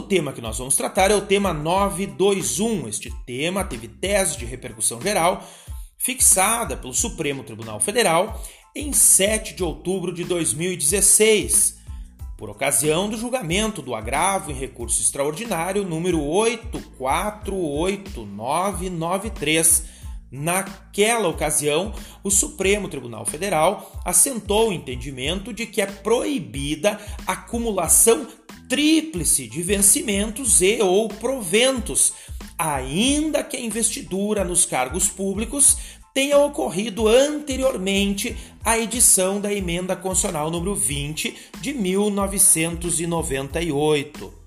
tema que nós vamos tratar é o tema 921. Este tema teve tese de repercussão geral fixada pelo Supremo Tribunal Federal em 7 de outubro de 2016, por ocasião do julgamento do agravo em recurso extraordinário número 848993. Naquela ocasião, o Supremo Tribunal Federal assentou o entendimento de que é proibida a acumulação tríplice de vencimentos e ou proventos ainda que a investidura nos cargos públicos tenha ocorrido anteriormente à edição da emenda constitucional número 20 de 1998.